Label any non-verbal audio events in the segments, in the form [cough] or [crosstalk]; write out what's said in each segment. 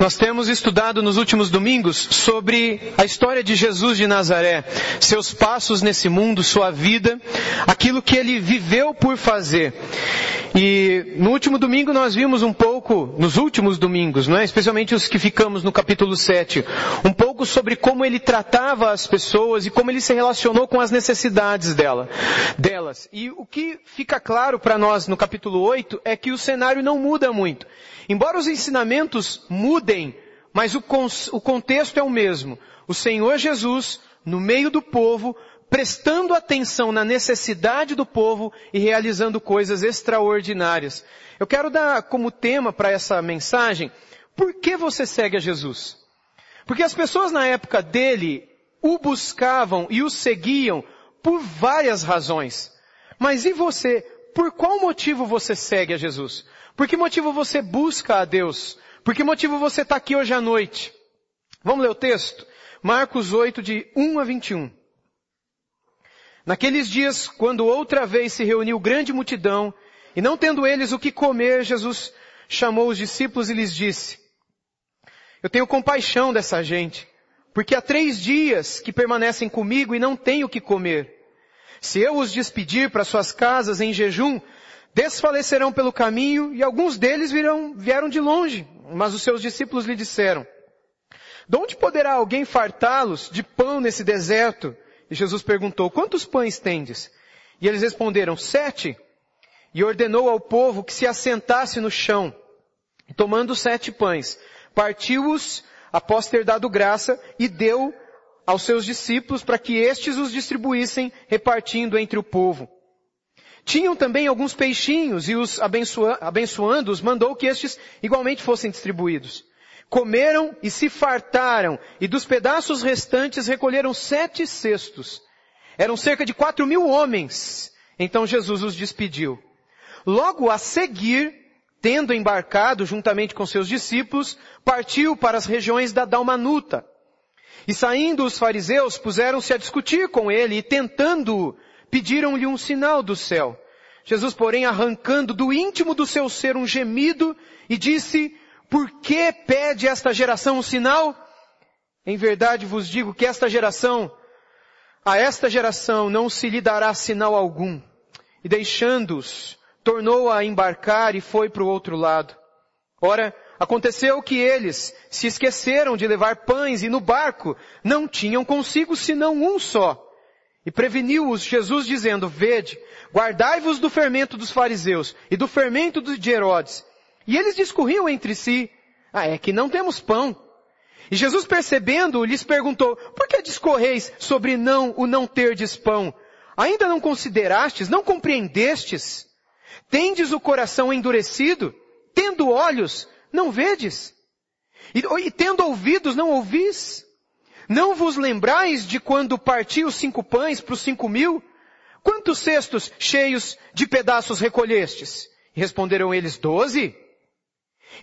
Nós temos estudado nos últimos domingos sobre a história de Jesus de Nazaré, seus passos nesse mundo, sua vida, aquilo que ele viveu por fazer. E no último domingo nós vimos um pouco, nos últimos domingos, não é? especialmente os que ficamos no capítulo 7, um pouco sobre como ele tratava as pessoas e como ele se relacionou com as necessidades dela, delas. E o que fica claro para nós no capítulo 8 é que o cenário não muda muito. Embora os ensinamentos mudem, mas o, o contexto é o mesmo. O Senhor Jesus, no meio do povo, prestando atenção na necessidade do povo e realizando coisas extraordinárias. Eu quero dar como tema para essa mensagem, por que você segue a Jesus? Porque as pessoas na época dele o buscavam e o seguiam por várias razões. Mas e você? Por qual motivo você segue a Jesus? Por que motivo você busca a Deus? Por que motivo você está aqui hoje à noite? Vamos ler o texto? Marcos 8, de 1 a 21. Naqueles dias, quando outra vez se reuniu grande multidão, e não tendo eles o que comer, Jesus chamou os discípulos e lhes disse, Eu tenho compaixão dessa gente, porque há três dias que permanecem comigo e não têm o que comer. Se eu os despedir para suas casas em jejum, desfalecerão pelo caminho e alguns deles virão, vieram de longe. Mas os seus discípulos lhe disseram, de onde poderá alguém fartá-los de pão nesse deserto? E Jesus perguntou, quantos pães tendes? E eles responderam, sete. E ordenou ao povo que se assentasse no chão. Tomando sete pães, partiu-os após ter dado graça e deu aos seus discípulos para que estes os distribuíssem repartindo entre o povo. Tinham também alguns peixinhos e os abençoando-os mandou que estes igualmente fossem distribuídos. Comeram e se fartaram e dos pedaços restantes recolheram sete cestos. Eram cerca de quatro mil homens. Então Jesus os despediu. Logo a seguir, tendo embarcado juntamente com seus discípulos, partiu para as regiões da Dalmanuta. E saindo os fariseus puseram-se a discutir com ele e tentando pediram-lhe um sinal do céu. Jesus, porém, arrancando do íntimo do seu ser um gemido e disse, por que pede esta geração um sinal? Em verdade vos digo que esta geração, a esta geração não se lhe dará sinal algum. E deixando-os, tornou a embarcar e foi para o outro lado. Ora, aconteceu que eles se esqueceram de levar pães e no barco não tinham consigo senão um só. E preveniu-os Jesus dizendo, vede, guardai-vos do fermento dos fariseus e do fermento de Herodes. E eles discorriam entre si, ah, é que não temos pão. E Jesus percebendo, lhes perguntou, por que discorreis sobre não, o não terdes pão? Ainda não considerastes, não compreendestes? Tendes o coração endurecido? Tendo olhos, não vedes? E, e tendo ouvidos, não ouvis? Não vos lembrais de quando parti os cinco pães para os cinco mil? Quantos cestos cheios de pedaços recolhestes? E responderam eles, doze.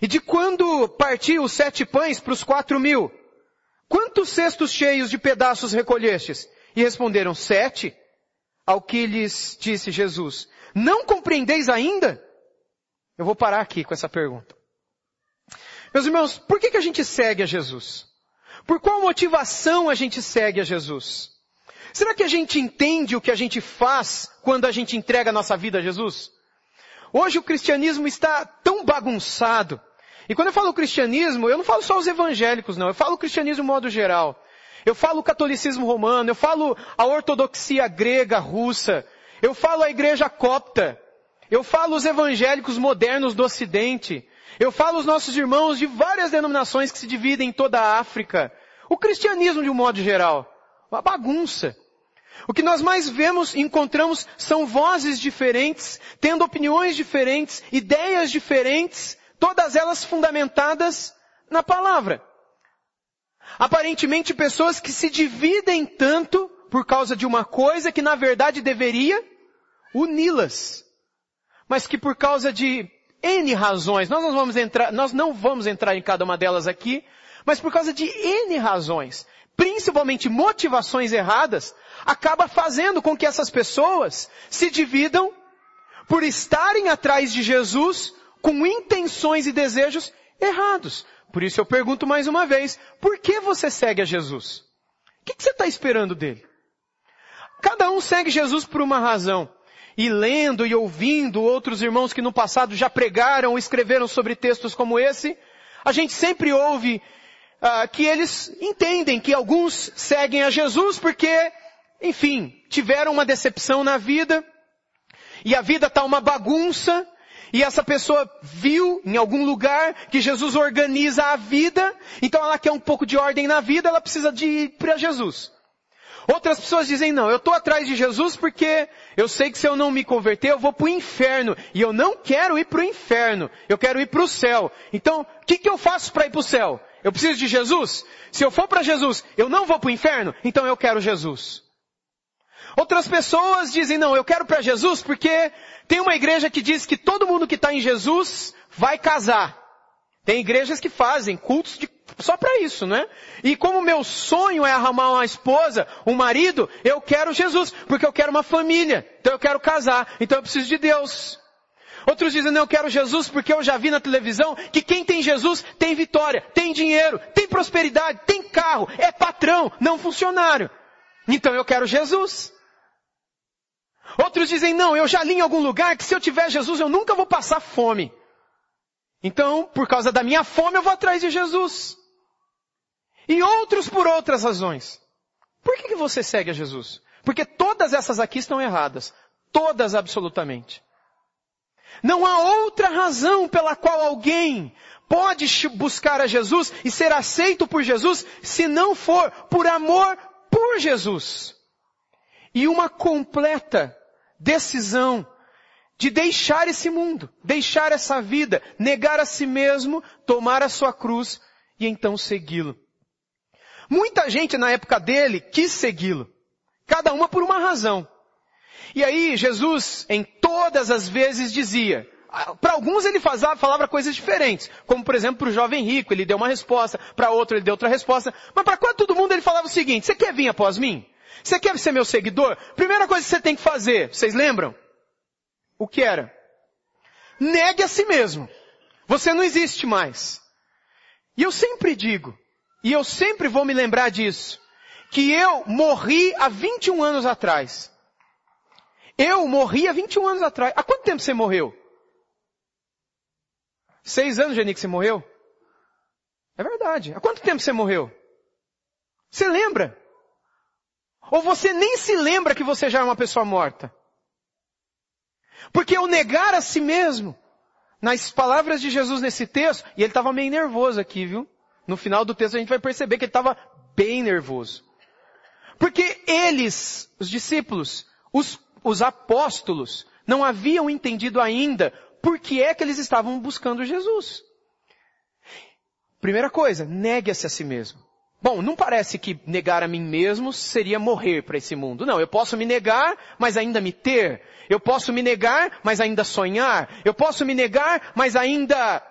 E de quando parti os sete pães para os quatro mil? Quantos cestos cheios de pedaços recolhestes? E responderam, sete. Ao que lhes disse Jesus, não compreendeis ainda? Eu vou parar aqui com essa pergunta. Meus irmãos, por que, que a gente segue a Jesus? Por qual motivação a gente segue a Jesus? Será que a gente entende o que a gente faz quando a gente entrega a nossa vida a Jesus? Hoje o cristianismo está tão bagunçado. E quando eu falo cristianismo, eu não falo só os evangélicos, não. Eu falo cristianismo de modo geral. Eu falo o catolicismo romano, eu falo a ortodoxia grega, russa. Eu falo a igreja copta. Eu falo os evangélicos modernos do ocidente. Eu falo os nossos irmãos de várias denominações que se dividem em toda a África. O cristianismo de um modo geral. Uma bagunça. O que nós mais vemos e encontramos são vozes diferentes, tendo opiniões diferentes, ideias diferentes, todas elas fundamentadas na palavra. Aparentemente pessoas que se dividem tanto por causa de uma coisa que na verdade deveria uni-las. Mas que por causa de N razões. Nós não vamos entrar, nós não vamos entrar em cada uma delas aqui, mas por causa de N razões, principalmente motivações erradas, acaba fazendo com que essas pessoas se dividam por estarem atrás de Jesus com intenções e desejos errados. Por isso eu pergunto mais uma vez, por que você segue a Jesus? O que, você está esperando dele? Cada um segue Jesus por uma razão. E lendo e ouvindo outros irmãos que no passado já pregaram ou escreveram sobre textos como esse, a gente sempre ouve uh, que eles entendem que alguns seguem a Jesus porque, enfim, tiveram uma decepção na vida, e a vida está uma bagunça, e essa pessoa viu em algum lugar que Jesus organiza a vida, então ela quer um pouco de ordem na vida, ela precisa de ir para Jesus. Outras pessoas dizem, não, eu estou atrás de Jesus porque eu sei que se eu não me converter, eu vou para o inferno. E eu não quero ir para o inferno. Eu quero ir para o céu. Então, o que, que eu faço para ir para o céu? Eu preciso de Jesus? Se eu for para Jesus, eu não vou para o inferno? Então eu quero Jesus. Outras pessoas dizem, não, eu quero para Jesus porque tem uma igreja que diz que todo mundo que está em Jesus vai casar. Tem igrejas que fazem cultos de, só para isso, né? E como meu sonho é arrumar uma esposa, um marido, eu quero Jesus, porque eu quero uma família. Então eu quero casar, então eu preciso de Deus. Outros dizem, não, eu quero Jesus porque eu já vi na televisão que quem tem Jesus tem vitória, tem dinheiro, tem prosperidade, tem carro, é patrão, não funcionário. Então eu quero Jesus. Outros dizem, não, eu já li em algum lugar que se eu tiver Jesus eu nunca vou passar fome. Então, por causa da minha fome eu vou atrás de Jesus. E outros por outras razões. Por que, que você segue a Jesus? Porque todas essas aqui estão erradas. Todas absolutamente. Não há outra razão pela qual alguém pode buscar a Jesus e ser aceito por Jesus se não for por amor por Jesus. E uma completa decisão de deixar esse mundo, deixar essa vida, negar a si mesmo, tomar a sua cruz e então segui-lo. Muita gente na época dele quis segui-lo. Cada uma por uma razão. E aí Jesus, em todas as vezes, dizia, para alguns ele falava coisas diferentes, como por exemplo para o jovem rico, ele deu uma resposta, para outro ele deu outra resposta, mas para quase todo mundo ele falava o seguinte, você quer vir após mim? Você quer ser meu seguidor? Primeira coisa que você tem que fazer, vocês lembram? O que era? Negue a si mesmo. Você não existe mais. E eu sempre digo, e eu sempre vou me lembrar disso, que eu morri há 21 anos atrás. Eu morri há 21 anos atrás. Há quanto tempo você morreu? Seis anos, Geni, que você morreu? É verdade. Há quanto tempo você morreu? Você lembra? Ou você nem se lembra que você já é uma pessoa morta? Porque o negar a si mesmo, nas palavras de Jesus nesse texto, e ele estava meio nervoso aqui, viu? No final do texto a gente vai perceber que ele estava bem nervoso. Porque eles, os discípulos, os, os apóstolos, não haviam entendido ainda por que é que eles estavam buscando Jesus. Primeira coisa, negue-se a si mesmo. Bom, não parece que negar a mim mesmo seria morrer para esse mundo. Não, eu posso me negar, mas ainda me ter. Eu posso me negar, mas ainda sonhar. Eu posso me negar, mas ainda...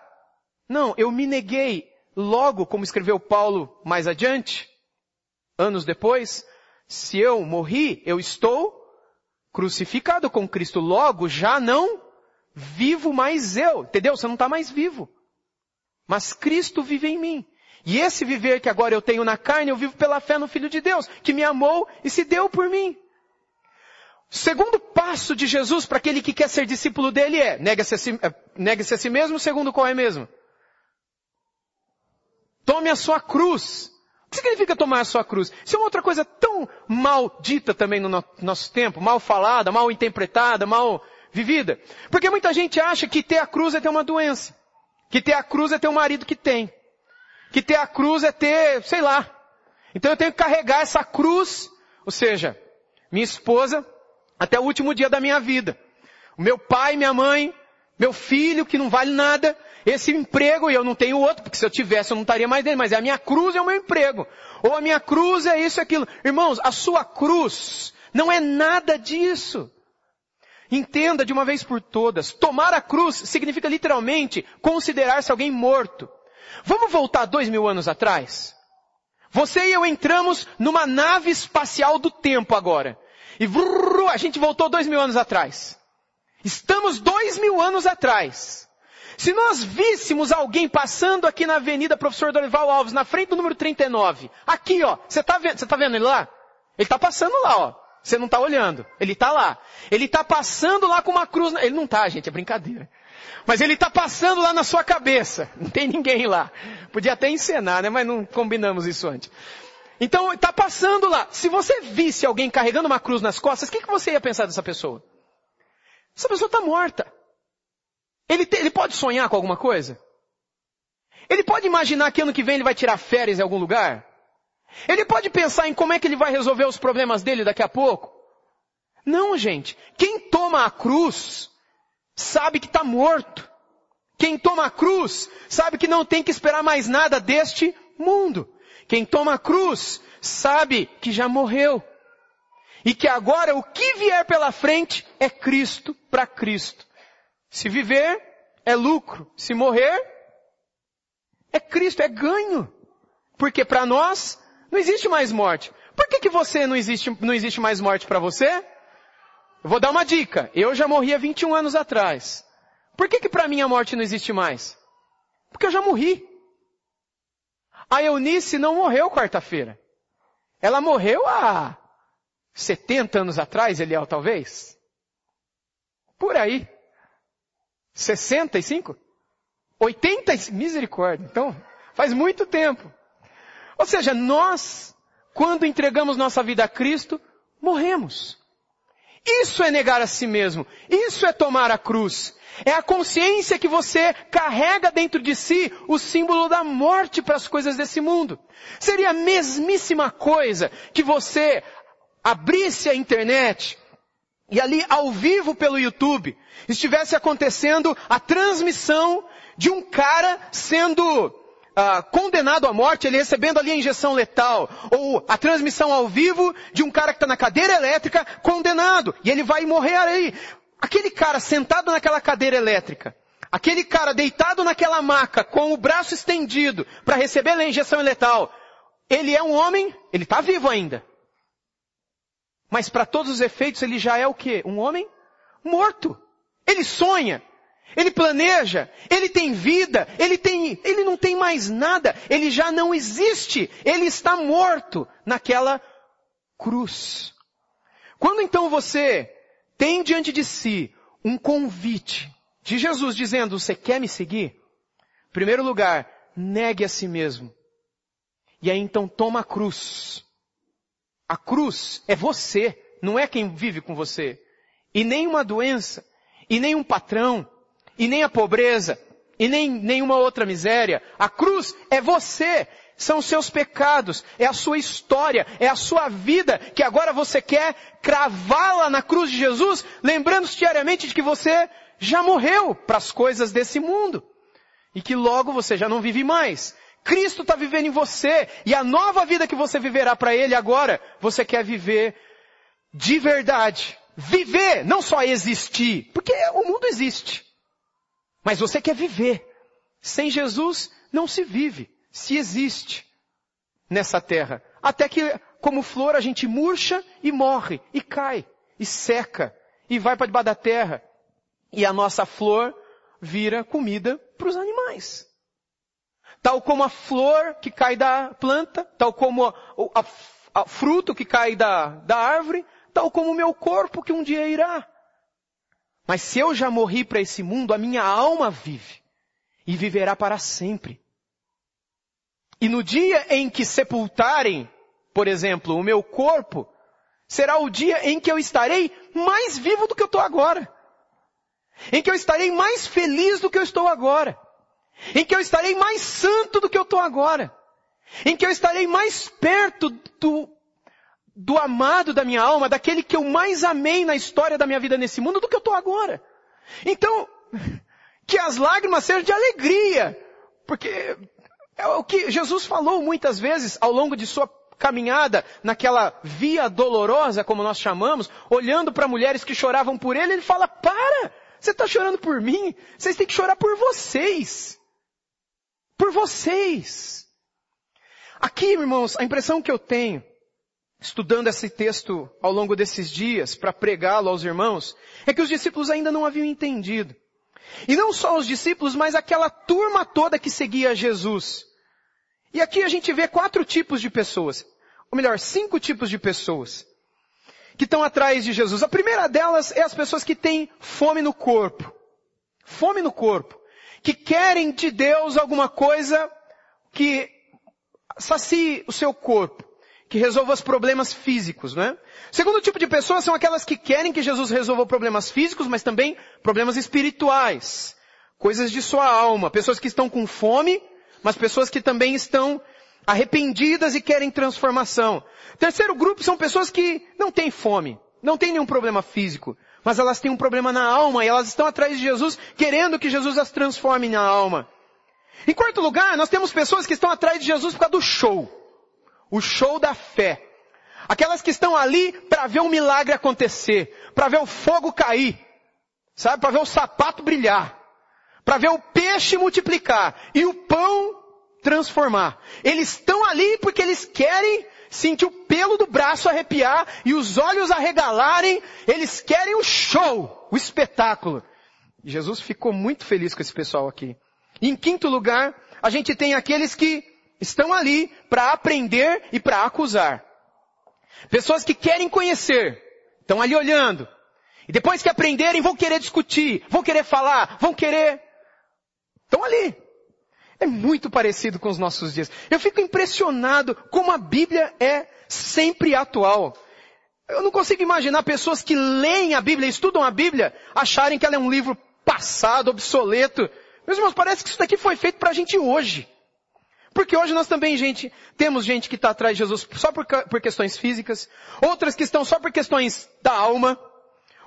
Não, eu me neguei logo, como escreveu Paulo mais adiante, anos depois, se eu morri, eu estou crucificado com Cristo. Logo, já não vivo mais eu. Entendeu? Você não está mais vivo. Mas Cristo vive em mim. E esse viver que agora eu tenho na carne, eu vivo pela fé no Filho de Deus, que me amou e se deu por mim. Segundo passo de Jesus para aquele que quer ser discípulo dele é, nega-se a, si, é, nega a si mesmo, segundo qual é mesmo? Tome a sua cruz. O que significa tomar a sua cruz? Isso é uma outra coisa tão mal dita também no nosso tempo, mal falada, mal interpretada, mal vivida. Porque muita gente acha que ter a cruz é ter uma doença. Que ter a cruz é ter um marido que tem que ter a cruz é ter, sei lá. Então eu tenho que carregar essa cruz, ou seja, minha esposa, até o último dia da minha vida. O meu pai, minha mãe, meu filho, que não vale nada, esse emprego, e eu não tenho outro, porque se eu tivesse eu não estaria mais dele, mas é a minha cruz é o meu emprego. Ou a minha cruz é isso e aquilo. Irmãos, a sua cruz não é nada disso. Entenda de uma vez por todas, tomar a cruz significa literalmente considerar-se alguém morto. Vamos voltar dois mil anos atrás? Você e eu entramos numa nave espacial do tempo agora. E a gente voltou dois mil anos atrás. Estamos dois mil anos atrás. Se nós víssemos alguém passando aqui na Avenida Professor Dorival Alves, na frente do número 39, aqui ó, você tá vendo, você tá vendo ele lá? Ele tá passando lá, ó. Você não tá olhando. Ele tá lá. Ele tá passando lá com uma cruz. Ele não tá, gente, é brincadeira. Mas ele tá passando lá na sua cabeça. [laughs] Não tem ninguém lá. Podia até encenar, né? Mas não combinamos isso antes. Então, está passando lá. Se você visse alguém carregando uma cruz nas costas, o que, que você ia pensar dessa pessoa? Essa pessoa está morta. Ele, te, ele pode sonhar com alguma coisa? Ele pode imaginar que ano que vem ele vai tirar férias em algum lugar? Ele pode pensar em como é que ele vai resolver os problemas dele daqui a pouco? Não, gente. Quem toma a cruz sabe que está morto. Quem toma a cruz sabe que não tem que esperar mais nada deste mundo. Quem toma a cruz sabe que já morreu. E que agora o que vier pela frente é Cristo para Cristo. Se viver, é lucro. Se morrer, é Cristo, é ganho. Porque para nós, não existe mais morte. Por que, que você não existe, não existe mais morte para você? Eu vou dar uma dica. Eu já morri há 21 anos atrás. Por que que para mim a morte não existe mais? Porque eu já morri. A Eunice não morreu quarta-feira. Ela morreu há 70 anos atrás, Eliel, talvez? Por aí. 65? 80? Misericórdia. Então, faz muito tempo. Ou seja, nós, quando entregamos nossa vida a Cristo, morremos. Isso é negar a si mesmo. Isso é tomar a cruz. É a consciência que você carrega dentro de si o símbolo da morte para as coisas desse mundo. Seria a mesmíssima coisa que você abrisse a internet e ali ao vivo pelo YouTube estivesse acontecendo a transmissão de um cara sendo ah, condenado à morte, ele recebendo ali a injeção letal, ou a transmissão ao vivo de um cara que está na cadeira elétrica condenado, e ele vai morrer aí. Aquele cara sentado naquela cadeira elétrica, aquele cara deitado naquela maca com o braço estendido para receber a injeção letal, ele é um homem, ele está vivo ainda. Mas para todos os efeitos ele já é o quê? Um homem morto. Ele sonha, ele planeja, ele tem vida, ele tem, ele não tem mais nada, ele já não existe, ele está morto naquela cruz. Quando então você tem diante de si um convite de Jesus dizendo, você quer me seguir? Em primeiro lugar, negue a si mesmo. E aí então toma a cruz. A cruz é você, não é quem vive com você. E nem uma doença, e nem um patrão, e nem a pobreza, e nem nenhuma outra miséria. A cruz é você, são seus pecados, é a sua história, é a sua vida, que agora você quer cravá-la na cruz de Jesus, lembrando-se diariamente de que você já morreu para as coisas desse mundo. E que logo você já não vive mais. Cristo está vivendo em você, e a nova vida que você viverá para Ele agora, você quer viver de verdade. Viver, não só existir, porque o mundo existe. Mas você quer viver. Sem Jesus não se vive, se existe nessa terra. Até que, como flor, a gente murcha e morre, e cai, e seca, e vai para debaixo da terra. E a nossa flor vira comida para os animais. Tal como a flor que cai da planta, tal como o fruto que cai da, da árvore, tal como o meu corpo que um dia irá. Mas se eu já morri para esse mundo, a minha alma vive e viverá para sempre. E no dia em que sepultarem, por exemplo, o meu corpo, será o dia em que eu estarei mais vivo do que eu estou agora. Em que eu estarei mais feliz do que eu estou agora. Em que eu estarei mais santo do que eu estou agora. Em que eu estarei mais perto do do amado da minha alma, daquele que eu mais amei na história da minha vida nesse mundo do que eu estou agora. Então, [laughs] que as lágrimas sejam de alegria, porque é o que Jesus falou muitas vezes ao longo de sua caminhada naquela via dolorosa, como nós chamamos, olhando para mulheres que choravam por ele, ele fala, para! Você está chorando por mim? Vocês têm que chorar por vocês. Por vocês. Aqui, irmãos, a impressão que eu tenho estudando esse texto ao longo desses dias para pregá-lo aos irmãos, é que os discípulos ainda não haviam entendido E não só os discípulos, mas aquela turma toda que seguia Jesus. E aqui a gente vê quatro tipos de pessoas. Ou melhor, cinco tipos de pessoas que estão atrás de Jesus. A primeira delas é as pessoas que têm fome no corpo. Fome no corpo. Que querem de Deus alguma coisa que sacie o seu corpo. Que resolva os problemas físicos, é? O segundo tipo de pessoas são aquelas que querem que Jesus resolva problemas físicos, mas também problemas espirituais. Coisas de sua alma. Pessoas que estão com fome, mas pessoas que também estão arrependidas e querem transformação. Terceiro grupo são pessoas que não têm fome, não têm nenhum problema físico, mas elas têm um problema na alma e elas estão atrás de Jesus, querendo que Jesus as transforme na alma. Em quarto lugar, nós temos pessoas que estão atrás de Jesus por causa do show. O show da fé. Aquelas que estão ali para ver um milagre acontecer, para ver o fogo cair, sabe? Para ver o sapato brilhar, para ver o peixe multiplicar e o pão transformar. Eles estão ali porque eles querem sentir o pelo do braço arrepiar e os olhos arregalarem. Eles querem o show, o espetáculo. Jesus ficou muito feliz com esse pessoal aqui. E em quinto lugar, a gente tem aqueles que estão ali para aprender e para acusar. Pessoas que querem conhecer, estão ali olhando. E depois que aprenderem, vão querer discutir, vão querer falar, vão querer. Estão ali. É muito parecido com os nossos dias. Eu fico impressionado como a Bíblia é sempre atual. Eu não consigo imaginar pessoas que leem a Bíblia, estudam a Bíblia, acharem que ela é um livro passado, obsoleto. Meus irmãos, parece que isso daqui foi feito para a gente hoje. Porque hoje nós também, gente, temos gente que está atrás de Jesus só por, por questões físicas, outras que estão só por questões da alma,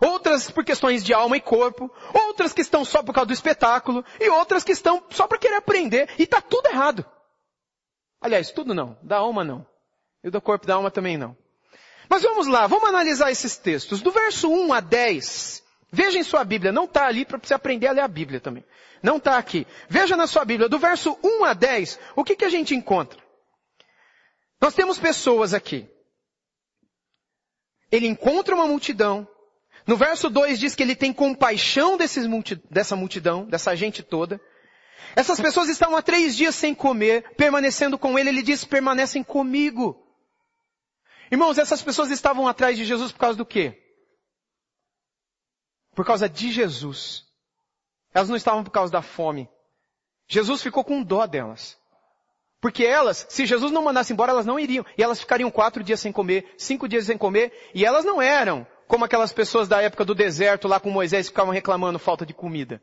outras por questões de alma e corpo, outras que estão só por causa do espetáculo, e outras que estão só para querer aprender, e está tudo errado. Aliás, tudo não, da alma não. E do corpo da alma também não. Mas vamos lá, vamos analisar esses textos. Do verso 1 a 10, veja em sua Bíblia, não está ali para você aprender a ler a Bíblia também. Não está aqui. Veja na sua Bíblia, do verso 1 a 10, o que, que a gente encontra? Nós temos pessoas aqui. Ele encontra uma multidão, no verso 2 diz que ele tem compaixão multi, dessa multidão, dessa gente toda. Essas pessoas estavam há três dias sem comer, permanecendo com ele, ele diz, permanecem comigo. Irmãos, essas pessoas estavam atrás de Jesus por causa do quê? Por causa de Jesus. Elas não estavam por causa da fome. Jesus ficou com dó delas. Porque elas, se Jesus não mandasse embora, elas não iriam. E elas ficariam quatro dias sem comer, cinco dias sem comer, e elas não eram como aquelas pessoas da época do deserto lá com Moisés ficavam reclamando falta de comida.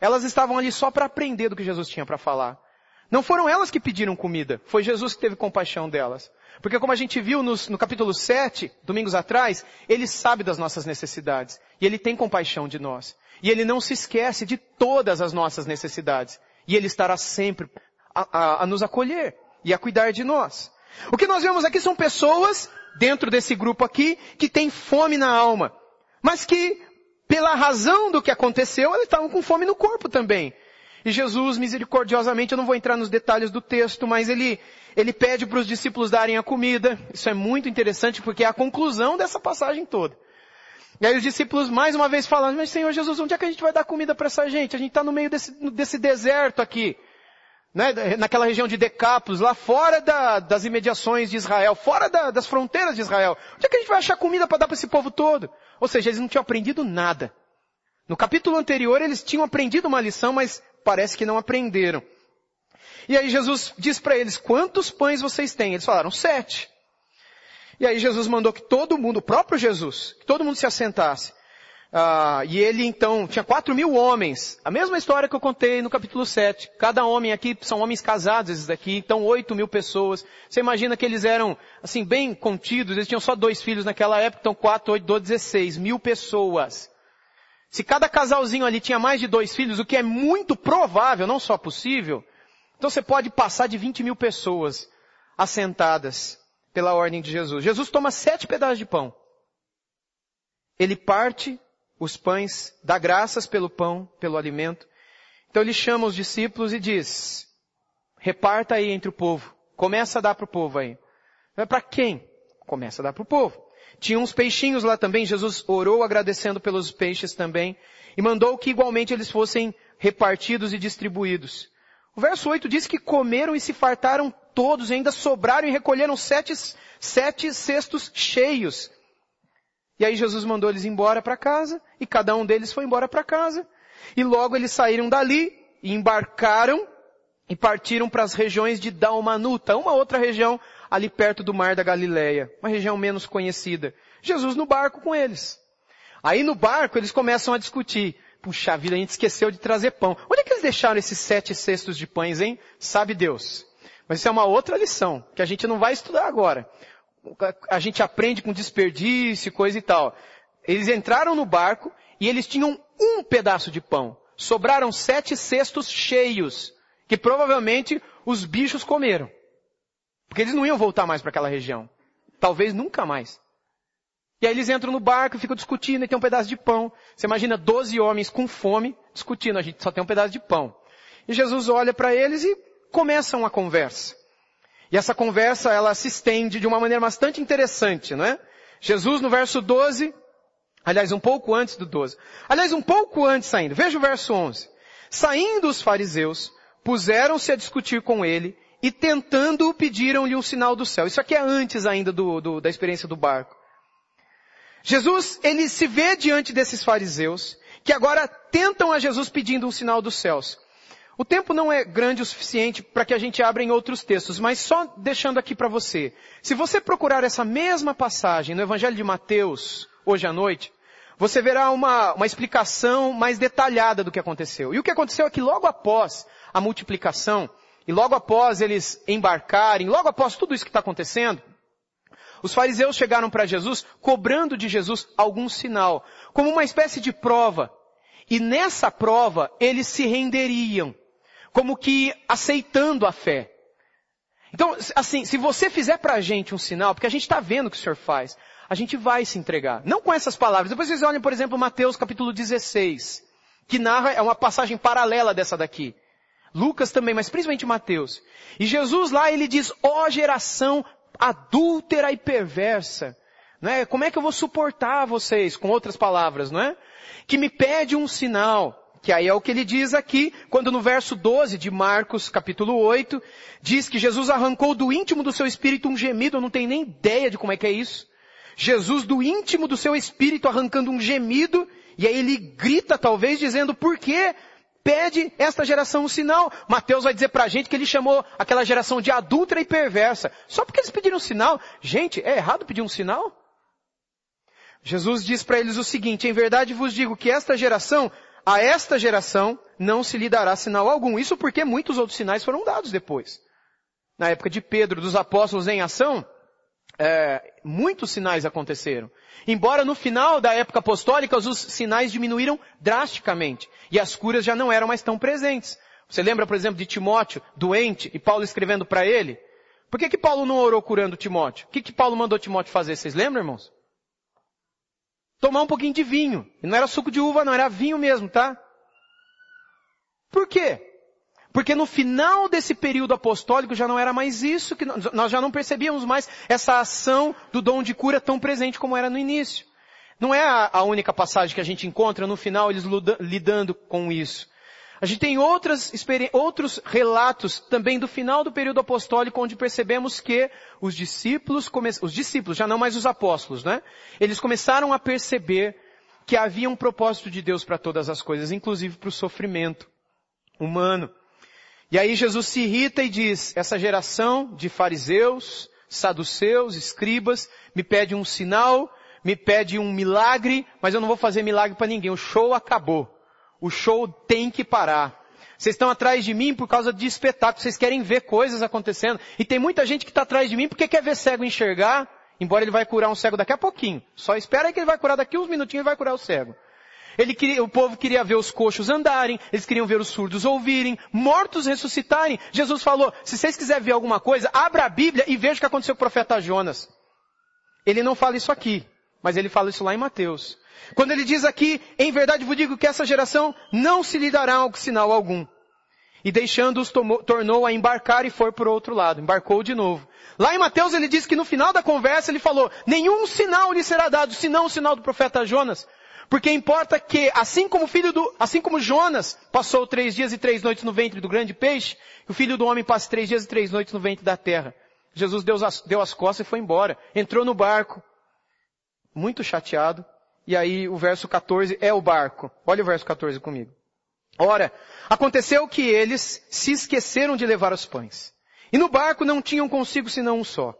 Elas estavam ali só para aprender do que Jesus tinha para falar. Não foram elas que pediram comida, foi Jesus que teve compaixão delas. Porque como a gente viu nos, no capítulo 7, domingos atrás, Ele sabe das nossas necessidades. E Ele tem compaixão de nós. E Ele não se esquece de todas as nossas necessidades. E Ele estará sempre a, a, a nos acolher e a cuidar de nós. O que nós vemos aqui são pessoas dentro desse grupo aqui que tem fome na alma, mas que, pela razão do que aconteceu, eles estavam com fome no corpo também. E Jesus, misericordiosamente, eu não vou entrar nos detalhes do texto, mas ele, ele pede para os discípulos darem a comida. Isso é muito interessante porque é a conclusão dessa passagem toda. E aí os discípulos mais uma vez falam, mas Senhor Jesus, onde é que a gente vai dar comida para essa gente? A gente está no meio desse, desse deserto aqui né, naquela região de Decápolis, lá fora da, das imediações de Israel, fora da, das fronteiras de Israel. Onde é que a gente vai achar comida para dar para esse povo todo? Ou seja, eles não tinham aprendido nada. No capítulo anterior eles tinham aprendido uma lição, mas parece que não aprenderam. E aí Jesus diz para eles, quantos pães vocês têm? Eles falaram, sete. E aí Jesus mandou que todo mundo, o próprio Jesus, que todo mundo se assentasse. Ah, e ele então tinha quatro mil homens. A mesma história que eu contei no capítulo 7. Cada homem aqui são homens casados, esses daqui, então oito mil pessoas. Você imagina que eles eram, assim, bem contidos, eles tinham só dois filhos naquela época, então quatro, oito, doze, dezesseis, mil pessoas. Se cada casalzinho ali tinha mais de dois filhos, o que é muito provável, não só possível, então você pode passar de 20 mil pessoas assentadas pela ordem de Jesus. Jesus toma sete pedaços de pão. Ele parte os pães, dá graças pelo pão, pelo alimento. Então ele chama os discípulos e diz, reparta aí entre o povo. Começa a dar para o povo aí. É para quem? Começa a dar para o povo. Tinha uns peixinhos lá também, Jesus orou agradecendo pelos peixes também, e mandou que igualmente eles fossem repartidos e distribuídos. O verso 8 diz que comeram e se fartaram todos, e ainda sobraram e recolheram sete, sete cestos cheios. E aí Jesus mandou eles embora para casa, e cada um deles foi embora para casa. E logo eles saíram dali, e embarcaram, e partiram para as regiões de Dalmanuta, uma outra região ali perto do mar da Galileia, uma região menos conhecida. Jesus no barco com eles. Aí no barco eles começam a discutir. Puxa vida, a gente esqueceu de trazer pão. Onde é que eles deixaram esses sete cestos de pães, hein? Sabe Deus. Mas isso é uma outra lição, que a gente não vai estudar agora. A gente aprende com desperdício, coisa e tal. Eles entraram no barco e eles tinham um pedaço de pão. Sobraram sete cestos cheios, que provavelmente os bichos comeram. Porque eles não iam voltar mais para aquela região. Talvez nunca mais. E aí eles entram no barco, ficam discutindo e tem um pedaço de pão. Você imagina 12 homens com fome discutindo, a gente só tem um pedaço de pão. E Jesus olha para eles e começa uma conversa. E essa conversa, ela se estende de uma maneira bastante interessante, não é? Jesus no verso 12, aliás, um pouco antes do 12. Aliás, um pouco antes ainda. Veja o verso 11. Saindo os fariseus, puseram-se a discutir com ele e tentando pediram-lhe um sinal do céu. Isso aqui é antes ainda do, do, da experiência do barco. Jesus, ele se vê diante desses fariseus, que agora tentam a Jesus pedindo um sinal dos céus. O tempo não é grande o suficiente para que a gente abra em outros textos, mas só deixando aqui para você. Se você procurar essa mesma passagem no Evangelho de Mateus, hoje à noite, você verá uma, uma explicação mais detalhada do que aconteceu. E o que aconteceu é que logo após a multiplicação, e logo após eles embarcarem, logo após tudo isso que está acontecendo, os fariseus chegaram para Jesus cobrando de Jesus algum sinal, como uma espécie de prova. E nessa prova eles se renderiam, como que aceitando a fé. Então, assim, se você fizer para a gente um sinal, porque a gente está vendo o que o Senhor faz, a gente vai se entregar. Não com essas palavras. Depois vocês olhem, por exemplo, Mateus capítulo 16, que narra, é uma passagem paralela dessa daqui. Lucas também, mas principalmente Mateus. E Jesus lá, ele diz, ó oh, geração adúltera e perversa. Não é? Como é que eu vou suportar vocês, com outras palavras, não é? Que me pede um sinal. Que aí é o que ele diz aqui, quando no verso 12 de Marcos, capítulo 8, diz que Jesus arrancou do íntimo do seu espírito um gemido, eu não tenho nem ideia de como é que é isso. Jesus do íntimo do seu espírito arrancando um gemido, e aí ele grita talvez dizendo, por quê? pede esta geração um sinal. Mateus vai dizer pra gente que ele chamou aquela geração de adulta e perversa. Só porque eles pediram um sinal. Gente, é errado pedir um sinal? Jesus diz para eles o seguinte, em verdade vos digo que esta geração, a esta geração, não se lhe dará sinal algum. Isso porque muitos outros sinais foram dados depois. Na época de Pedro, dos apóstolos em ação, é, muitos sinais aconteceram. Embora no final da época apostólica os sinais diminuíram drasticamente e as curas já não eram mais tão presentes. Você lembra, por exemplo, de Timóteo, doente, e Paulo escrevendo para ele? Por que que Paulo não orou curando Timóteo? O que que Paulo mandou Timóteo fazer? Vocês lembram, irmãos? Tomar um pouquinho de vinho. E não era suco de uva, não, era vinho mesmo, tá? Por quê? Porque no final desse período apostólico já não era mais isso, que nós já não percebíamos mais essa ação do dom de cura tão presente como era no início. Não é a, única passagem que a gente encontra no final eles lidando com isso. A gente tem outras, outros relatos também do final do período apostólico onde percebemos que os discípulos, os discípulos, já não mais os apóstolos, né? Eles começaram a perceber que havia um propósito de Deus para todas as coisas, inclusive para o sofrimento humano. E aí Jesus se irrita e diz, essa geração de fariseus, saduceus, escribas, me pede um sinal, me pede um milagre, mas eu não vou fazer milagre para ninguém. O show acabou. O show tem que parar. Vocês estão atrás de mim por causa de espetáculo. Vocês querem ver coisas acontecendo. E tem muita gente que está atrás de mim porque quer ver cego enxergar, embora ele vai curar um cego daqui a pouquinho. Só espera aí que ele vai curar daqui uns minutinhos e vai curar o cego. Ele queria, o povo queria ver os coxos andarem, eles queriam ver os surdos ouvirem, mortos ressuscitarem. Jesus falou, se vocês quiserem ver alguma coisa, abra a Bíblia e veja o que aconteceu com o profeta Jonas. Ele não fala isso aqui, mas ele fala isso lá em Mateus. Quando ele diz aqui, em verdade vos digo que essa geração não se lhe dará sinal algum. E deixando-os tornou a embarcar e foi por outro lado. Embarcou de novo. Lá em Mateus ele diz que no final da conversa ele falou, nenhum sinal lhe será dado, senão o sinal do profeta Jonas. Porque importa que, assim como o filho do, assim como Jonas passou três dias e três noites no ventre do grande peixe, o filho do homem passe três dias e três noites no ventre da terra. Jesus deu as, deu as costas e foi embora. Entrou no barco, muito chateado. E aí o verso 14 é o barco. Olha o verso 14 comigo. Ora, aconteceu que eles se esqueceram de levar os pães. E no barco não tinham consigo senão um só.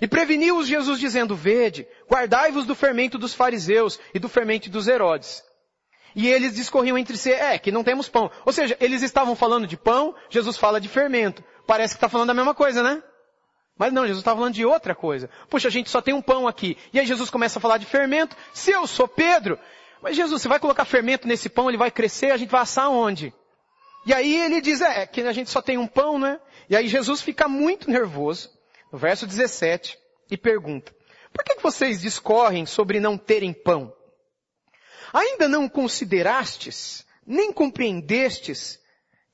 E preveniu-os Jesus dizendo, vede, guardai-vos do fermento dos fariseus e do fermento dos Herodes. E eles discorriam entre si, é, que não temos pão. Ou seja, eles estavam falando de pão, Jesus fala de fermento. Parece que está falando a mesma coisa, né? Mas não, Jesus está falando de outra coisa. Puxa, a gente só tem um pão aqui. E aí Jesus começa a falar de fermento. Se eu sou Pedro, mas Jesus, você vai colocar fermento nesse pão, ele vai crescer, a gente vai assar onde? E aí ele diz, é, que a gente só tem um pão, né? E aí Jesus fica muito nervoso no verso 17, e pergunta, por que vocês discorrem sobre não terem pão? Ainda não considerastes, nem compreendestes,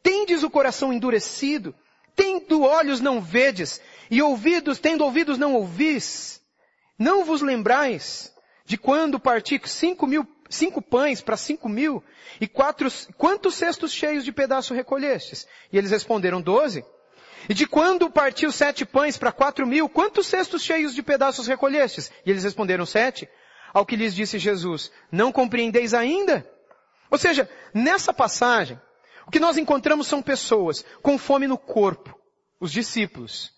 tendes o coração endurecido, tendo olhos não vedes, e ouvidos, tendo ouvidos não ouvis, não vos lembrais de quando parti cinco mil, cinco pães para cinco mil, e quatro, quantos cestos cheios de pedaço recolhestes? E eles responderam, doze. E de quando partiu sete pães para quatro mil, quantos cestos cheios de pedaços recolhestes? E eles responderam sete. Ao que lhes disse Jesus, não compreendeis ainda? Ou seja, nessa passagem, o que nós encontramos são pessoas com fome no corpo, os discípulos.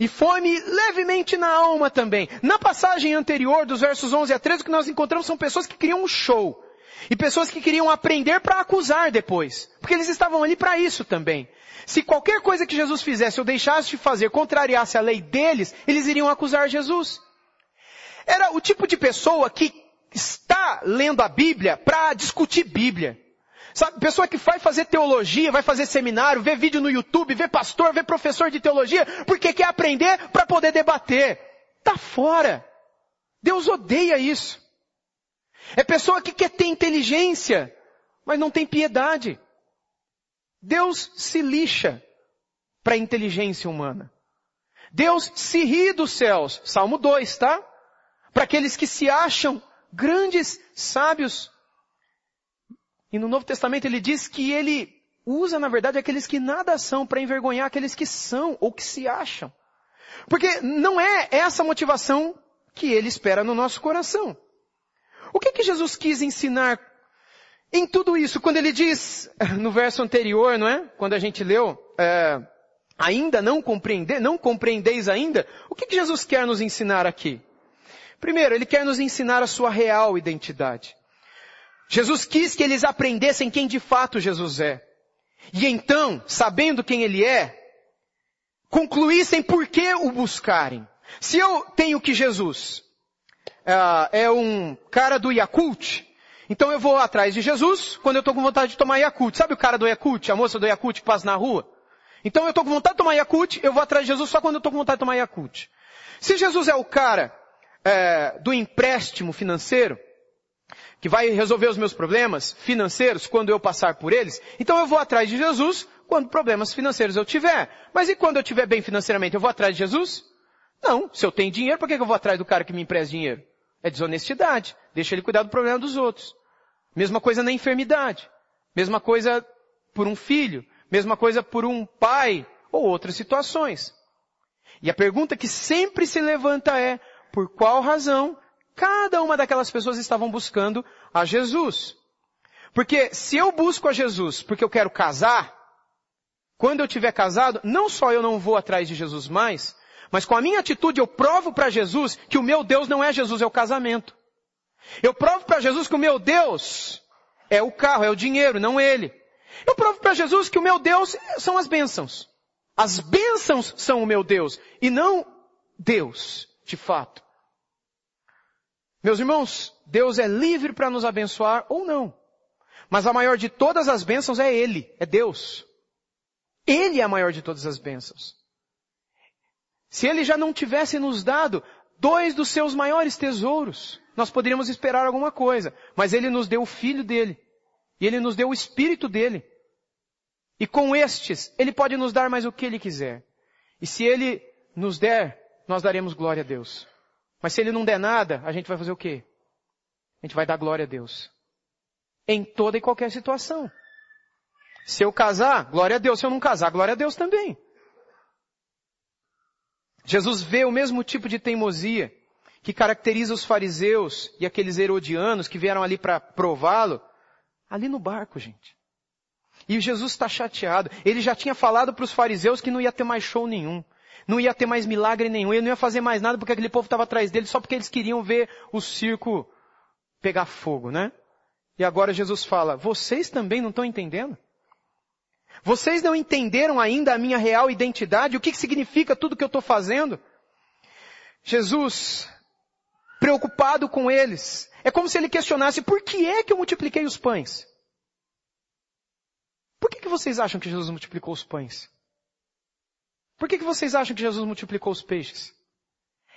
E fome levemente na alma também. Na passagem anterior, dos versos 11 a 13, o que nós encontramos são pessoas que queriam um show. E pessoas que queriam aprender para acusar depois. Porque eles estavam ali para isso também. Se qualquer coisa que Jesus fizesse ou deixasse de fazer contrariasse a lei deles, eles iriam acusar Jesus. Era o tipo de pessoa que está lendo a Bíblia para discutir Bíblia. Sabe, pessoa que vai fazer teologia, vai fazer seminário, vê vídeo no YouTube, vê pastor, vê professor de teologia, porque quer aprender para poder debater. Tá fora. Deus odeia isso. É pessoa que quer ter inteligência, mas não tem piedade. Deus se lixa para a inteligência humana. Deus se ri dos céus. Salmo 2, tá? Para aqueles que se acham grandes sábios. E no Novo Testamento ele diz que ele usa, na verdade, aqueles que nada são para envergonhar aqueles que são ou que se acham. Porque não é essa motivação que ele espera no nosso coração. O que que Jesus quis ensinar em tudo isso, quando ele diz, no verso anterior, não é? Quando a gente leu, é, ainda não compreender, não compreendeis ainda, o que, que Jesus quer nos ensinar aqui? Primeiro, ele quer nos ensinar a sua real identidade. Jesus quis que eles aprendessem quem de fato Jesus é. E então, sabendo quem ele é, concluíssem por que o buscarem. Se eu tenho que Jesus é, é um cara do Yakult, então eu vou atrás de Jesus quando eu estou com vontade de tomar Yakult. Sabe o cara do Yakult, a moça do Yakult que passa na rua? Então eu estou com vontade de tomar Yakult, eu vou atrás de Jesus só quando eu estou com vontade de tomar Yakult. Se Jesus é o cara é, do empréstimo financeiro, que vai resolver os meus problemas financeiros quando eu passar por eles, então eu vou atrás de Jesus quando problemas financeiros eu tiver. Mas e quando eu estiver bem financeiramente, eu vou atrás de Jesus? Não. Se eu tenho dinheiro, por que eu vou atrás do cara que me empresta dinheiro? É desonestidade. Deixa ele cuidar do problema dos outros. Mesma coisa na enfermidade. Mesma coisa por um filho. Mesma coisa por um pai ou outras situações. E a pergunta que sempre se levanta é, por qual razão cada uma daquelas pessoas estavam buscando a Jesus? Porque se eu busco a Jesus porque eu quero casar, quando eu tiver casado, não só eu não vou atrás de Jesus mais, mas com a minha atitude eu provo para Jesus que o meu Deus não é Jesus, é o casamento. Eu provo para Jesus que o meu Deus é o carro, é o dinheiro, não ele. Eu provo para Jesus que o meu Deus são as bênçãos. As bênçãos são o meu Deus e não Deus, de fato. Meus irmãos, Deus é livre para nos abençoar ou não. Mas a maior de todas as bênçãos é Ele, é Deus. Ele é a maior de todas as bênçãos. Se Ele já não tivesse nos dado dois dos seus maiores tesouros, nós poderíamos esperar alguma coisa. Mas Ele nos deu o Filho dele. E Ele nos deu o Espírito dele. E com estes, Ele pode nos dar mais o que Ele quiser. E se Ele nos der, nós daremos glória a Deus. Mas se Ele não der nada, a gente vai fazer o quê? A gente vai dar glória a Deus. Em toda e qualquer situação. Se eu casar, glória a Deus. Se eu não casar, glória a Deus também. Jesus vê o mesmo tipo de teimosia que caracteriza os fariseus e aqueles herodianos que vieram ali para prová-lo, ali no barco, gente. E Jesus está chateado. Ele já tinha falado para os fariseus que não ia ter mais show nenhum. Não ia ter mais milagre nenhum. Ele não ia fazer mais nada porque aquele povo estava atrás dele só porque eles queriam ver o circo pegar fogo, né? E agora Jesus fala, vocês também não estão entendendo? Vocês não entenderam ainda a minha real identidade? O que significa tudo que eu estou fazendo? Jesus, preocupado com eles, é como se ele questionasse, por que é que eu multipliquei os pães? Por que, que vocês acham que Jesus multiplicou os pães? Por que, que vocês acham que Jesus multiplicou os peixes?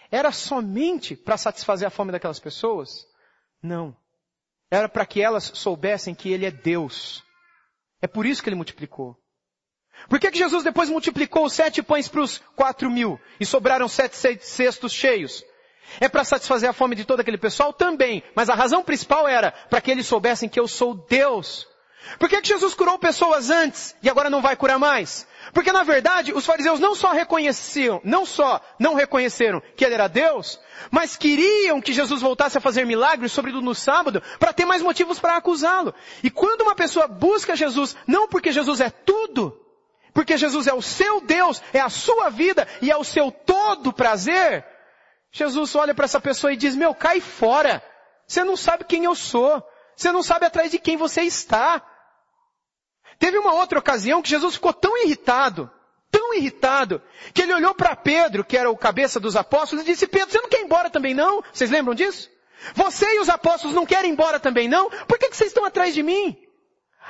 Era somente para satisfazer a fome daquelas pessoas? Não. Era para que elas soubessem que Ele é Deus. É por isso que Ele multiplicou. Por que, que Jesus depois multiplicou os sete pães para os quatro mil e sobraram sete cestos cheios? É para satisfazer a fome de todo aquele pessoal? Também. Mas a razão principal era para que eles soubessem que eu sou Deus. Por que, que Jesus curou pessoas antes e agora não vai curar mais? Porque na verdade os fariseus não só reconheciam, não só não reconheceram que ele era Deus, mas queriam que Jesus voltasse a fazer milagres, sobretudo no sábado, para ter mais motivos para acusá-lo. E quando uma pessoa busca Jesus, não porque Jesus é tudo, porque Jesus é o seu Deus, é a sua vida e é o seu todo prazer, Jesus olha para essa pessoa e diz, meu, cai fora. Você não sabe quem eu sou. Você não sabe atrás de quem você está. Teve uma outra ocasião que Jesus ficou tão irritado, tão irritado, que ele olhou para Pedro, que era o cabeça dos apóstolos, e disse, Pedro, você não quer ir embora também não? Vocês lembram disso? Você e os apóstolos não querem ir embora também não? Por que, que vocês estão atrás de mim?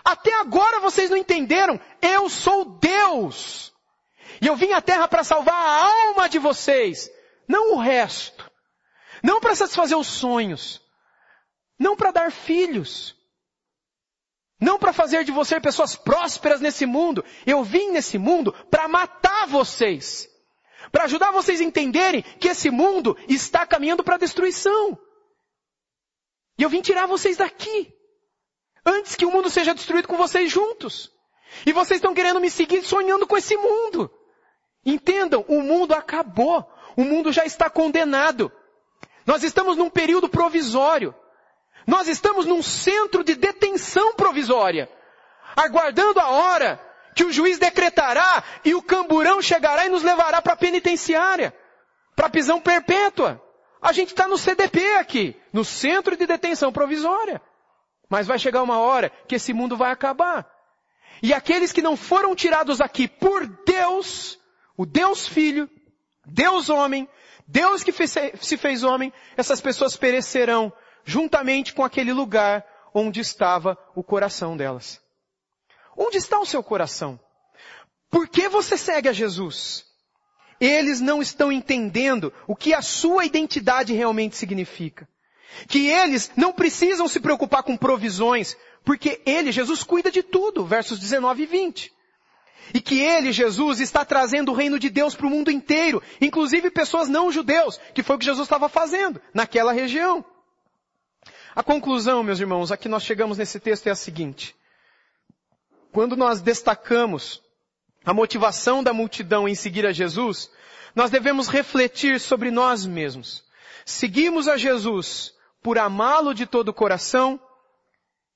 Até agora vocês não entenderam. Eu sou Deus. E eu vim à terra para salvar a alma de vocês não o resto. Não para satisfazer os sonhos. Não para dar filhos. Não para fazer de você pessoas prósperas nesse mundo. Eu vim nesse mundo para matar vocês. Para ajudar vocês a entenderem que esse mundo está caminhando para a destruição. E eu vim tirar vocês daqui. Antes que o mundo seja destruído com vocês juntos. E vocês estão querendo me seguir sonhando com esse mundo. Entendam, o mundo acabou. O mundo já está condenado. Nós estamos num período provisório. Nós estamos num centro de detenção provisória, aguardando a hora que o juiz decretará e o camburão chegará e nos levará para a penitenciária, para a prisão perpétua. A gente está no CDP aqui, no centro de detenção provisória. Mas vai chegar uma hora que esse mundo vai acabar. E aqueles que não foram tirados aqui por Deus, o Deus Filho, Deus homem, Deus que se fez homem, essas pessoas perecerão juntamente com aquele lugar onde estava o coração delas. Onde está o seu coração? Por que você segue a Jesus? Eles não estão entendendo o que a sua identidade realmente significa. Que eles não precisam se preocupar com provisões, porque ele, Jesus, cuida de tudo, versos 19 e 20. E que ele, Jesus, está trazendo o reino de Deus para o mundo inteiro, inclusive pessoas não judeus, que foi o que Jesus estava fazendo naquela região. A conclusão, meus irmãos, a que nós chegamos nesse texto é a seguinte. Quando nós destacamos a motivação da multidão em seguir a Jesus, nós devemos refletir sobre nós mesmos. Seguimos a Jesus por amá-lo de todo o coração,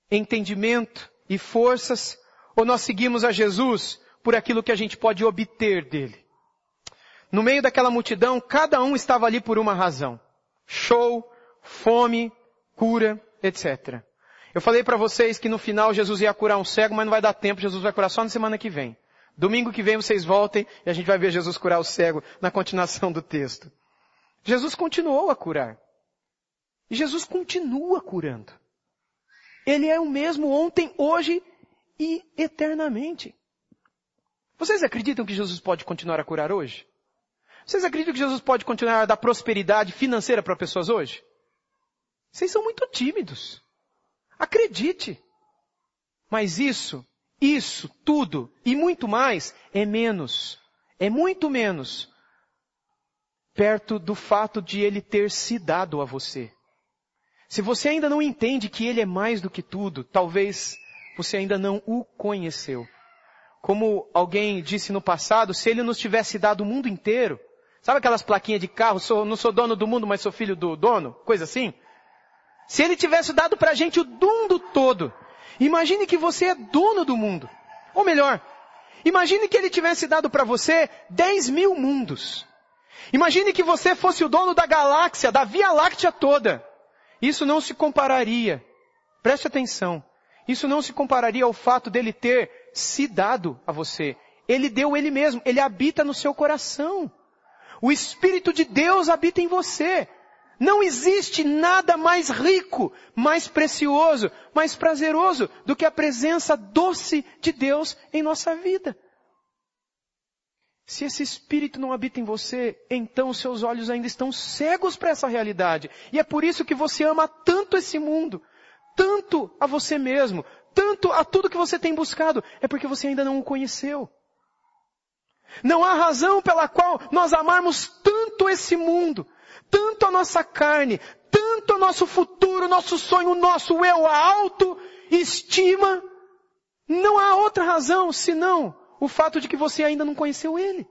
entendimento e forças, ou nós seguimos a Jesus por aquilo que a gente pode obter dele. No meio daquela multidão, cada um estava ali por uma razão. Show, fome, cura, etc. Eu falei para vocês que no final Jesus ia curar um cego, mas não vai dar tempo, Jesus vai curar só na semana que vem. Domingo que vem vocês voltem e a gente vai ver Jesus curar o cego na continuação do texto. Jesus continuou a curar. E Jesus continua curando. Ele é o mesmo ontem, hoje e eternamente. Vocês acreditam que Jesus pode continuar a curar hoje? Vocês acreditam que Jesus pode continuar a dar prosperidade financeira para pessoas hoje? Vocês são muito tímidos. Acredite. Mas isso isso, tudo e muito mais é menos, é muito menos perto do fato de ele ter se dado a você. Se você ainda não entende que ele é mais do que tudo, talvez você ainda não o conheceu. Como alguém disse no passado, se ele nos tivesse dado o mundo inteiro, sabe aquelas plaquinhas de carro, sou, não sou dono do mundo, mas sou filho do dono? Coisa assim? Se ele tivesse dado pra gente o mundo todo, imagine que você é dono do mundo. Ou melhor, imagine que ele tivesse dado para você 10 mil mundos. Imagine que você fosse o dono da galáxia, da Via Láctea toda. Isso não se compararia. Preste atenção. Isso não se compararia ao fato dele ter se dado a você. Ele deu ele mesmo. Ele habita no seu coração. O Espírito de Deus habita em você. Não existe nada mais rico, mais precioso, mais prazeroso do que a presença doce de Deus em nossa vida. Se esse espírito não habita em você, então seus olhos ainda estão cegos para essa realidade. E é por isso que você ama tanto esse mundo, tanto a você mesmo, tanto a tudo que você tem buscado. É porque você ainda não o conheceu. Não há razão pela qual nós amarmos tanto esse mundo, tanto a nossa carne, tanto o nosso futuro, nosso sonho, o nosso eu, a autoestima. Não há outra razão senão o fato de que você ainda não conheceu Ele.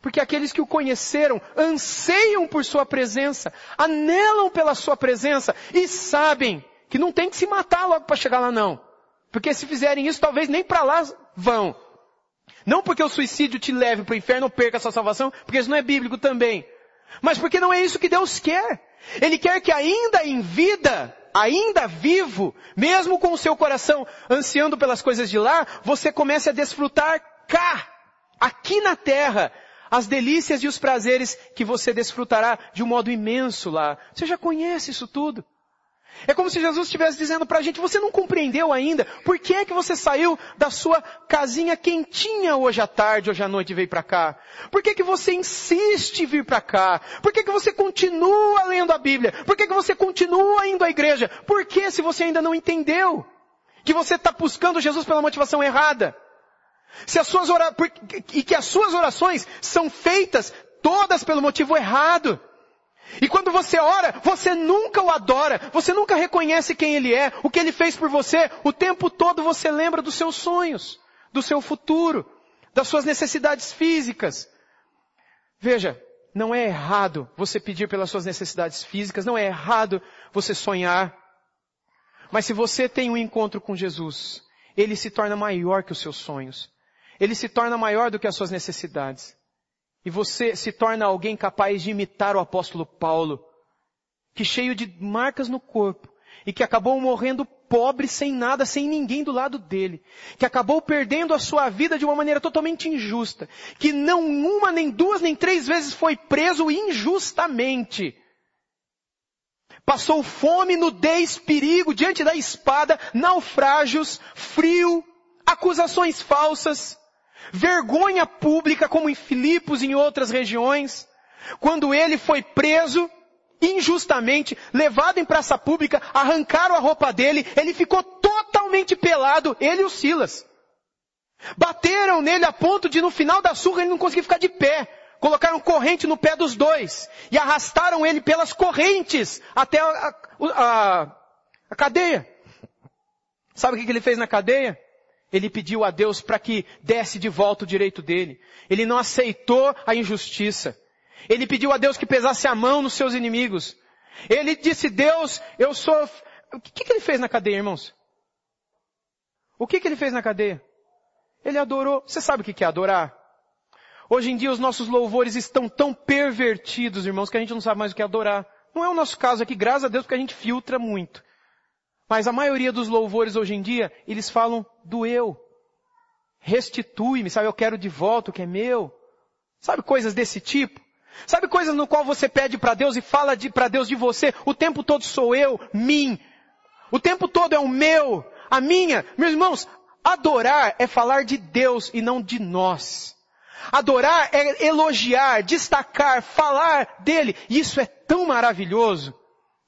Porque aqueles que o conheceram anseiam por Sua presença, anelam pela Sua presença e sabem que não tem que se matar logo para chegar lá não. Porque se fizerem isso, talvez nem para lá vão. Não porque o suicídio te leve para o inferno ou perca a sua salvação, porque isso não é bíblico também mas porque não é isso que Deus quer. Ele quer que ainda em vida, ainda vivo, mesmo com o seu coração ansiando pelas coisas de lá, você comece a desfrutar cá, aqui na terra, as delícias e os prazeres que você desfrutará de um modo imenso lá. Você já conhece isso tudo. É como se Jesus estivesse dizendo para a gente, você não compreendeu ainda, por que é que você saiu da sua casinha quentinha hoje à tarde, hoje à noite e veio para cá? Por que é que você insiste em vir para cá? Por que é que você continua lendo a Bíblia? Por que é que você continua indo à igreja? Por que se você ainda não entendeu? Que você está buscando Jesus pela motivação errada? Se as suas ora... E que as suas orações são feitas todas pelo motivo errado. E quando você ora, você nunca o adora, você nunca reconhece quem ele é, o que ele fez por você, o tempo todo você lembra dos seus sonhos, do seu futuro, das suas necessidades físicas. Veja, não é errado você pedir pelas suas necessidades físicas, não é errado você sonhar. Mas se você tem um encontro com Jesus, ele se torna maior que os seus sonhos. Ele se torna maior do que as suas necessidades. E você se torna alguém capaz de imitar o apóstolo Paulo, que cheio de marcas no corpo, e que acabou morrendo pobre, sem nada, sem ninguém do lado dele, que acabou perdendo a sua vida de uma maneira totalmente injusta, que não uma, nem duas, nem três vezes foi preso injustamente. Passou fome, nudez, perigo, diante da espada, naufrágios, frio, acusações falsas, vergonha pública, como em Filipos e em outras regiões, quando ele foi preso, injustamente, levado em praça pública, arrancaram a roupa dele, ele ficou totalmente pelado, ele e o Silas. Bateram nele a ponto de no final da surra ele não conseguir ficar de pé. Colocaram corrente no pé dos dois e arrastaram ele pelas correntes até a, a, a cadeia. Sabe o que ele fez na cadeia? Ele pediu a Deus para que desse de volta o direito dele. Ele não aceitou a injustiça. Ele pediu a Deus que pesasse a mão nos seus inimigos. Ele disse, Deus, eu sou... O que, que ele fez na cadeia, irmãos? O que, que ele fez na cadeia? Ele adorou. Você sabe o que é adorar? Hoje em dia os nossos louvores estão tão pervertidos, irmãos, que a gente não sabe mais o que é adorar. Não é o nosso caso aqui, graças a Deus, porque a gente filtra muito. Mas a maioria dos louvores hoje em dia, eles falam do eu. Restitui-me, sabe? Eu quero de volta o que é meu. Sabe coisas desse tipo? Sabe coisas no qual você pede para Deus e fala de, para Deus de você? O tempo todo sou eu, mim. O tempo todo é o meu, a minha. Meus irmãos, adorar é falar de Deus e não de nós. Adorar é elogiar, destacar, falar dele. Isso é tão maravilhoso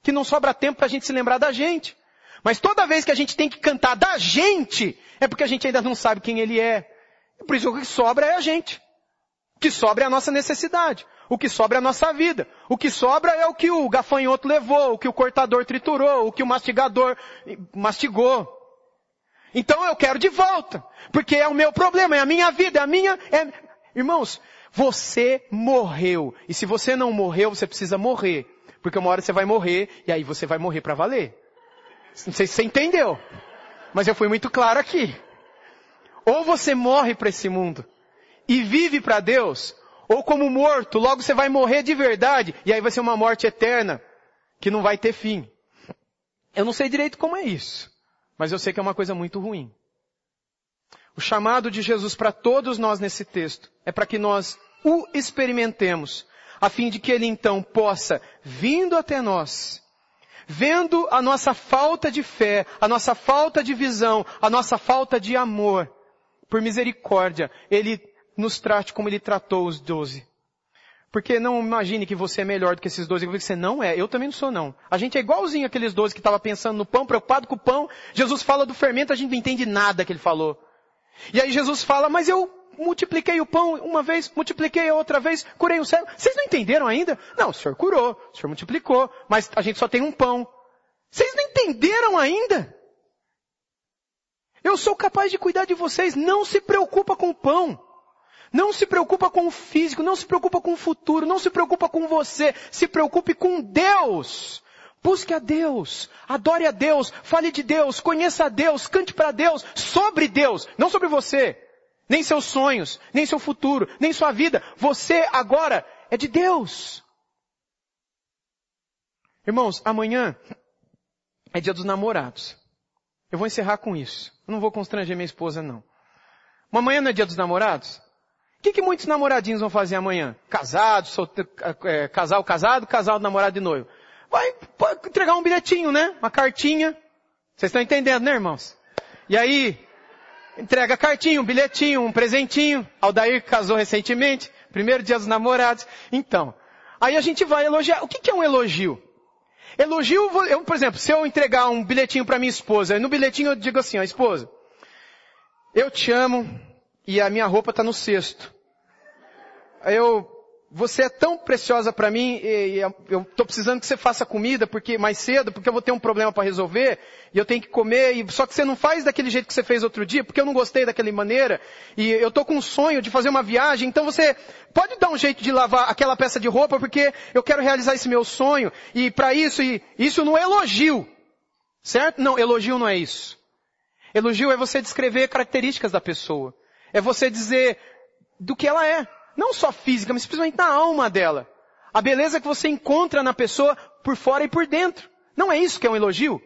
que não sobra tempo para a gente se lembrar da gente. Mas toda vez que a gente tem que cantar da gente, é porque a gente ainda não sabe quem ele é. Por isso o que sobra é a gente. O que sobra é a nossa necessidade. O que sobra é a nossa vida. O que sobra é o que o gafanhoto levou, o que o cortador triturou, o que o mastigador mastigou. Então eu quero de volta. Porque é o meu problema, é a minha vida, é a minha, é... Irmãos, você morreu. E se você não morreu, você precisa morrer. Porque uma hora você vai morrer, e aí você vai morrer para valer. Não sei se você entendeu. Mas eu fui muito claro aqui. Ou você morre para esse mundo e vive para Deus, ou como morto, logo você vai morrer de verdade, e aí vai ser uma morte eterna, que não vai ter fim. Eu não sei direito como é isso, mas eu sei que é uma coisa muito ruim. O chamado de Jesus para todos nós nesse texto é para que nós o experimentemos, a fim de que ele então possa, vindo até nós, vendo a nossa falta de fé, a nossa falta de visão, a nossa falta de amor, por misericórdia, ele nos trate como ele tratou os doze. Porque não imagine que você é melhor do que esses doze, porque você não é. Eu também não sou não. A gente é igualzinho aqueles doze que estava pensando no pão, preocupado com o pão. Jesus fala do fermento, a gente não entende nada que ele falou. E aí Jesus fala, mas eu multipliquei o pão uma vez, multipliquei outra vez, curei o cego. Vocês não entenderam ainda? Não, o Senhor curou, o Senhor multiplicou, mas a gente só tem um pão. Vocês não entenderam ainda? Eu sou capaz de cuidar de vocês, não se preocupa com o pão. Não se preocupa com o físico, não se preocupa com o futuro, não se preocupa com você, se preocupe com Deus. Busque a Deus, adore a Deus, fale de Deus, conheça a Deus, cante para Deus, sobre Deus, não sobre você, nem seus sonhos, nem seu futuro, nem sua vida. Você agora é de Deus. Irmãos, amanhã é dia dos namorados. Eu vou encerrar com isso. Eu não vou constranger minha esposa, não. Mas amanhã não é dia dos namorados? O que, que muitos namoradinhos vão fazer amanhã? Casado, solteiro, é, casal casado, casal namorado de noivo vai entregar um bilhetinho, né? Uma cartinha. Vocês estão entendendo, né, irmãos? E aí, entrega cartinha, um bilhetinho, um presentinho. Aldair casou recentemente, primeiro dia dos namorados. Então, aí a gente vai elogiar. O que, que é um elogio? Elogio, eu, por exemplo, se eu entregar um bilhetinho para minha esposa, no bilhetinho eu digo assim, ó, esposa, eu te amo e a minha roupa está no cesto. Eu você é tão preciosa para mim e, eu estou precisando que você faça comida porque mais cedo, porque eu vou ter um problema para resolver e eu tenho que comer. E, só que você não faz daquele jeito que você fez outro dia, porque eu não gostei daquela maneira e eu estou com um sonho de fazer uma viagem. Então você pode dar um jeito de lavar aquela peça de roupa porque eu quero realizar esse meu sonho e para isso e isso não é elogio, certo? Não, elogio não é isso. Elogio é você descrever características da pessoa. É você dizer do que ela é. Não só física, mas principalmente na alma dela. A beleza que você encontra na pessoa por fora e por dentro. Não é isso que é um elogio?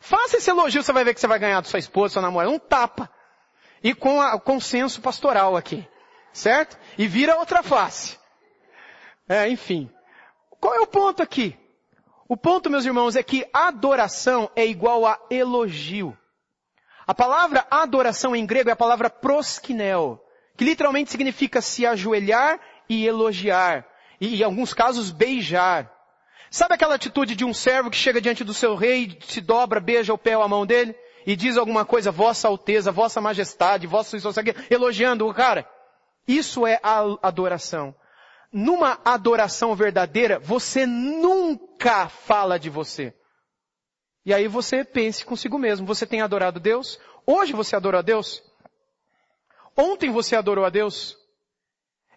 Faça esse elogio, você vai ver que você vai ganhar da sua esposa, sua namorada. Um tapa. E com o consenso pastoral aqui. Certo? E vira outra face. É, enfim. Qual é o ponto aqui? O ponto, meus irmãos, é que adoração é igual a elogio. A palavra adoração em grego é a palavra proskinel que literalmente significa se ajoelhar e elogiar, e em alguns casos beijar. Sabe aquela atitude de um servo que chega diante do seu rei, se dobra, beija o pé ou a mão dele e diz alguma coisa, vossa alteza, vossa majestade, vossa elogiando o cara? Isso é adoração. Numa adoração verdadeira, você nunca fala de você. E aí você pense consigo mesmo, você tem adorado Deus? Hoje você adora a Deus? Ontem você adorou a Deus?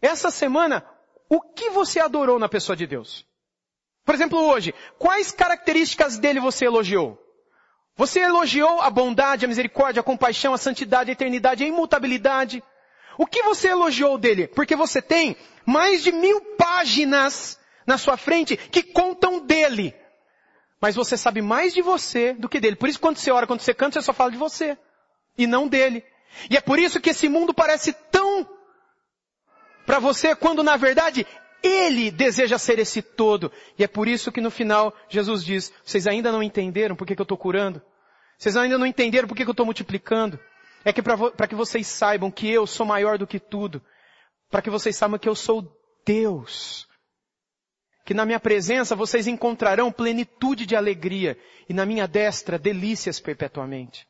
Essa semana, o que você adorou na pessoa de Deus? Por exemplo, hoje, quais características dele você elogiou? Você elogiou a bondade, a misericórdia, a compaixão, a santidade, a eternidade, a imutabilidade. O que você elogiou dele? Porque você tem mais de mil páginas na sua frente que contam dele. Mas você sabe mais de você do que dele. Por isso quando você ora, quando você canta, você só fala de você. E não dele. E é por isso que esse mundo parece tão para você, quando na verdade ele deseja ser esse todo. E é por isso que no final Jesus diz, vocês ainda não entenderam por que, eu estou curando? Vocês ainda não entenderam por que, que eu estou multiplicando? É que para que vocês saibam que eu sou maior do que tudo. Para que vocês saibam que eu sou Deus. que na minha presença vocês encontrarão plenitude de alegria e na minha destra delícias perpetuamente.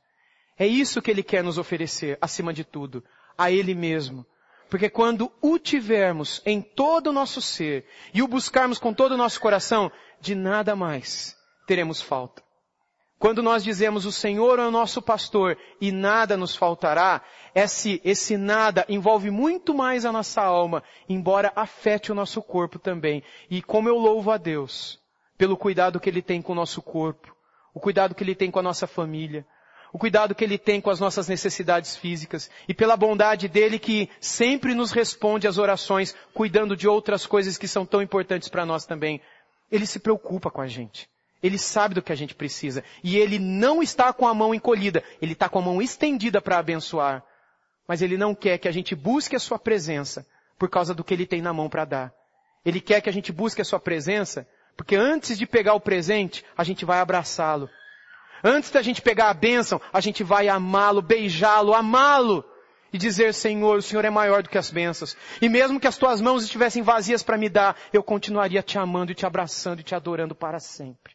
É isso que Ele quer nos oferecer, acima de tudo, a Ele mesmo. Porque quando o tivermos em todo o nosso ser e o buscarmos com todo o nosso coração, de nada mais teremos falta. Quando nós dizemos o Senhor é o nosso pastor e nada nos faltará, esse, esse nada envolve muito mais a nossa alma, embora afete o nosso corpo também. E como eu louvo a Deus pelo cuidado que Ele tem com o nosso corpo, o cuidado que Ele tem com a nossa família, o cuidado que Ele tem com as nossas necessidades físicas e pela bondade dEle que sempre nos responde às orações, cuidando de outras coisas que são tão importantes para nós também. Ele se preocupa com a gente. Ele sabe do que a gente precisa. E ele não está com a mão encolhida. Ele está com a mão estendida para abençoar. Mas ele não quer que a gente busque a sua presença por causa do que ele tem na mão para dar. Ele quer que a gente busque a sua presença porque antes de pegar o presente, a gente vai abraçá-lo. Antes da gente pegar a bênção, a gente vai amá-lo, beijá-lo, amá-lo e dizer, Senhor, o Senhor é maior do que as bênçãos. E mesmo que as tuas mãos estivessem vazias para me dar, eu continuaria te amando e te abraçando e te adorando para sempre.